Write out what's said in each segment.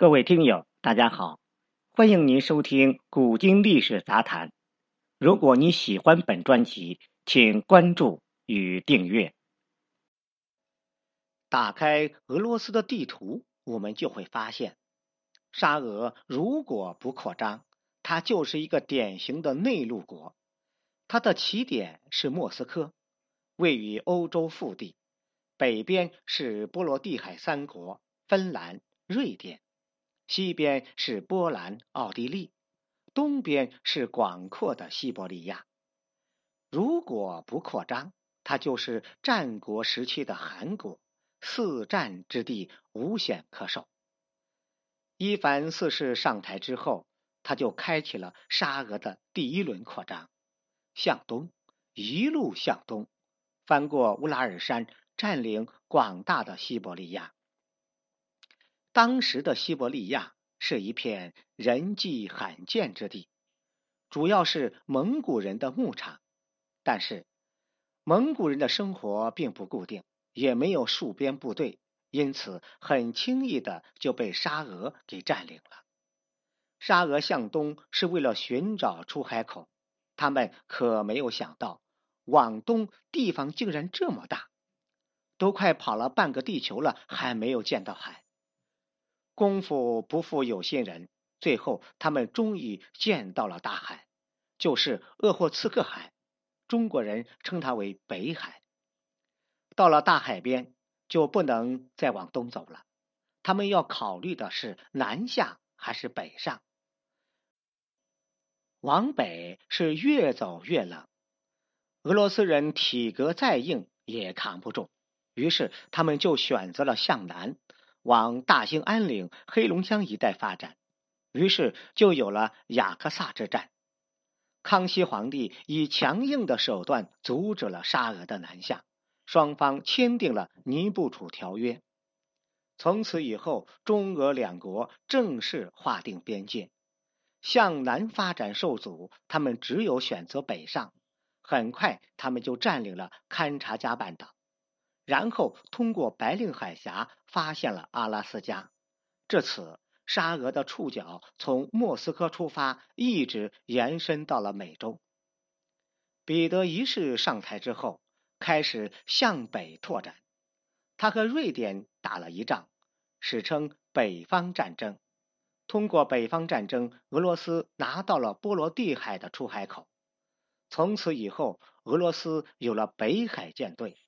各位听友，大家好，欢迎您收听《古今历史杂谈》。如果你喜欢本专辑，请关注与订阅。打开俄罗斯的地图，我们就会发现，沙俄如果不扩张，它就是一个典型的内陆国。它的起点是莫斯科，位于欧洲腹地，北边是波罗的海三国：芬兰、瑞典。西边是波兰、奥地利，东边是广阔的西伯利亚。如果不扩张，它就是战国时期的韩国，四战之地无险可守。伊凡四世上台之后，他就开启了沙俄的第一轮扩张，向东，一路向东，翻过乌拉尔山，占领广大的西伯利亚。当时的西伯利亚是一片人迹罕见之地，主要是蒙古人的牧场。但是，蒙古人的生活并不固定，也没有戍边部队，因此很轻易的就被沙俄给占领了。沙俄向东是为了寻找出海口，他们可没有想到，往东地方竟然这么大，都快跑了半个地球了，还没有见到海。功夫不负有心人，最后他们终于见到了大海，就是鄂霍次克海，中国人称它为北海。到了大海边，就不能再往东走了，他们要考虑的是南下还是北上。往北是越走越冷，俄罗斯人体格再硬也扛不住，于是他们就选择了向南。往大兴安岭、黑龙江一带发展，于是就有了雅克萨之战。康熙皇帝以强硬的手段阻止了沙俄的南下，双方签订了《尼布楚条约》。从此以后，中俄两国正式划定边界。向南发展受阻，他们只有选择北上。很快，他们就占领了勘察加半岛。然后通过白令海峡发现了阿拉斯加。至此，沙俄的触角从莫斯科出发，一直延伸到了美洲。彼得一世上台之后，开始向北拓展。他和瑞典打了一仗，史称北方战争。通过北方战争，俄罗斯拿到了波罗的海的出海口。从此以后，俄罗斯有了北海舰队。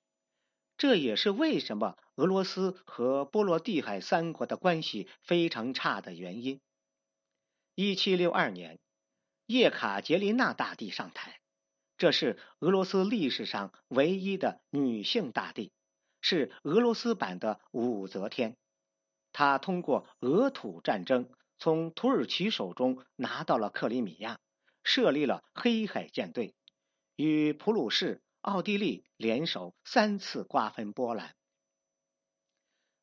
这也是为什么俄罗斯和波罗的海三国的关系非常差的原因。一七六二年，叶卡捷琳娜大帝上台，这是俄罗斯历史上唯一的女性大帝，是俄罗斯版的武则天。她通过俄土战争，从土耳其手中拿到了克里米亚，设立了黑海舰队，与普鲁士。奥地利联手三次瓜分波兰，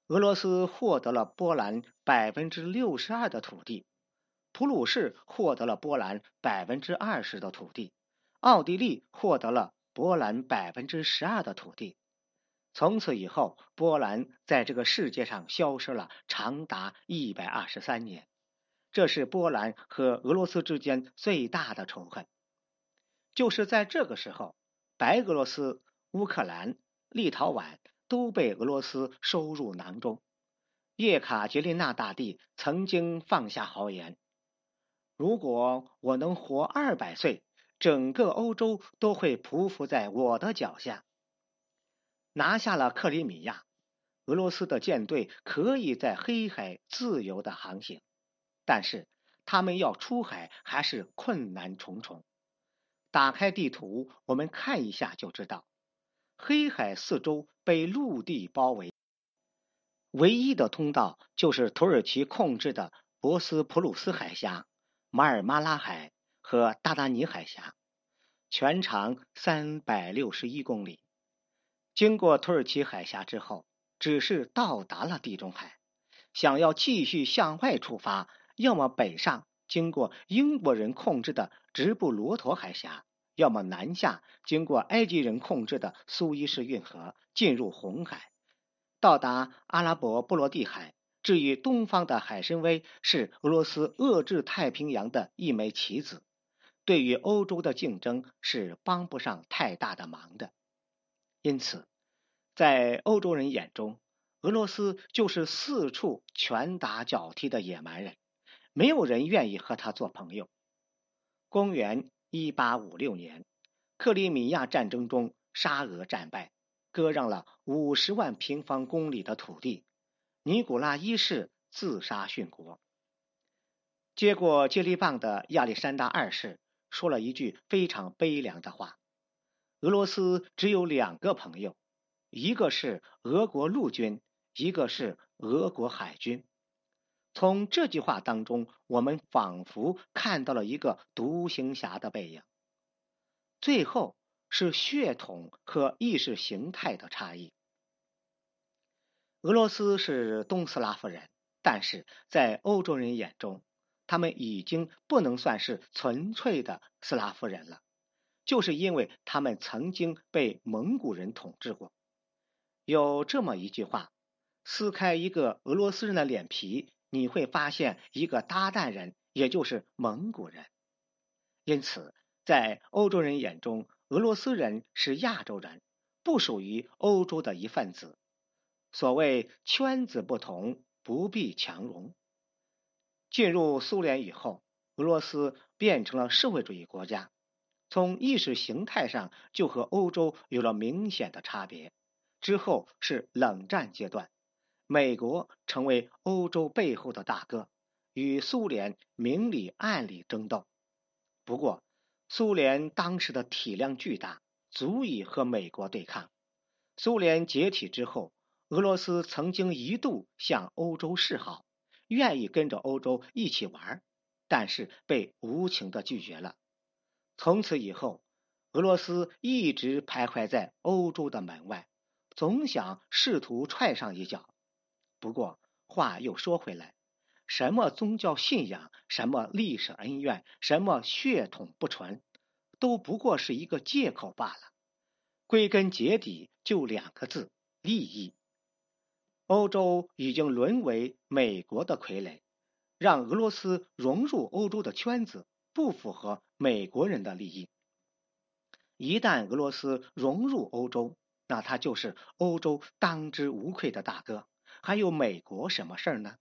俄罗斯获得了波兰百分之六十二的土地，普鲁士获得了波兰百分之二十的土地，奥地利获得了波兰百分之十二的土地。从此以后，波兰在这个世界上消失了长达一百二十三年，这是波兰和俄罗斯之间最大的仇恨。就是在这个时候。白俄罗斯、乌克兰、立陶宛都被俄罗斯收入囊中。叶卡捷琳娜大帝曾经放下豪言：“如果我能活二百岁，整个欧洲都会匍匐在我的脚下。”拿下了克里米亚，俄罗斯的舰队可以在黑海自由的航行，但是他们要出海还是困难重重。打开地图，我们看一下就知道，黑海四周被陆地包围，唯一的通道就是土耳其控制的博斯普鲁斯海峡、马尔马拉海和达达尼海峡，全长三百六十一公里。经过土耳其海峡之后，只是到达了地中海，想要继续向外出发，要么北上。经过英国人控制的直布罗陀海峡，要么南下，经过埃及人控制的苏伊士运河进入红海，到达阿拉伯波罗的海，至于东方的海参崴是俄罗斯遏制太平洋的一枚棋子，对于欧洲的竞争是帮不上太大的忙的。因此，在欧洲人眼中，俄罗斯就是四处拳打脚踢的野蛮人，没有人愿意和他做朋友。公元一八五六年，克里米亚战争中，沙俄战败，割让了五十万平方公里的土地。尼古拉一世自杀殉国。接过接力棒的亚历山大二世说了一句非常悲凉的话：“俄罗斯只有两个朋友，一个是俄国陆军，一个是俄国海军。”从这句话当中，我们仿佛看到了一个独行侠的背影。最后是血统和意识形态的差异。俄罗斯是东斯拉夫人，但是在欧洲人眼中，他们已经不能算是纯粹的斯拉夫人了，就是因为他们曾经被蒙古人统治过。有这么一句话：撕开一个俄罗斯人的脸皮，你会发现一个搭档人，也就是蒙古人。因此，在欧洲人眼中，俄罗斯人是亚洲人，不属于欧洲的一份子。所谓圈子不同，不必强融。进入苏联以后，俄罗斯变成了社会主义国家，从意识形态上就和欧洲有了明显的差别。之后是冷战阶段，美国成为欧洲背后的大哥，与苏联明里暗里争斗。不过，苏联当时的体量巨大，足以和美国对抗。苏联解体之后。俄罗斯曾经一度向欧洲示好，愿意跟着欧洲一起玩，但是被无情的拒绝了。从此以后，俄罗斯一直徘徊在欧洲的门外，总想试图踹上一脚。不过话又说回来，什么宗教信仰，什么历史恩怨，什么血统不纯，都不过是一个借口罢了。归根结底，就两个字：利益。欧洲已经沦为美国的傀儡，让俄罗斯融入欧洲的圈子不符合美国人的利益。一旦俄罗斯融入欧洲，那他就是欧洲当之无愧的大哥，还有美国什么事儿呢？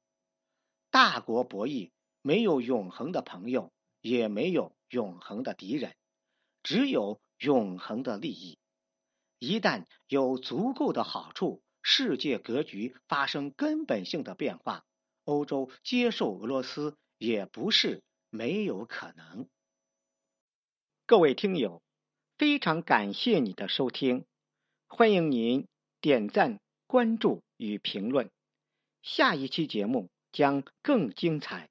大国博弈，没有永恒的朋友，也没有永恒的敌人，只有永恒的利益。一旦有足够的好处。世界格局发生根本性的变化，欧洲接受俄罗斯也不是没有可能。各位听友，非常感谢你的收听，欢迎您点赞、关注与评论，下一期节目将更精彩。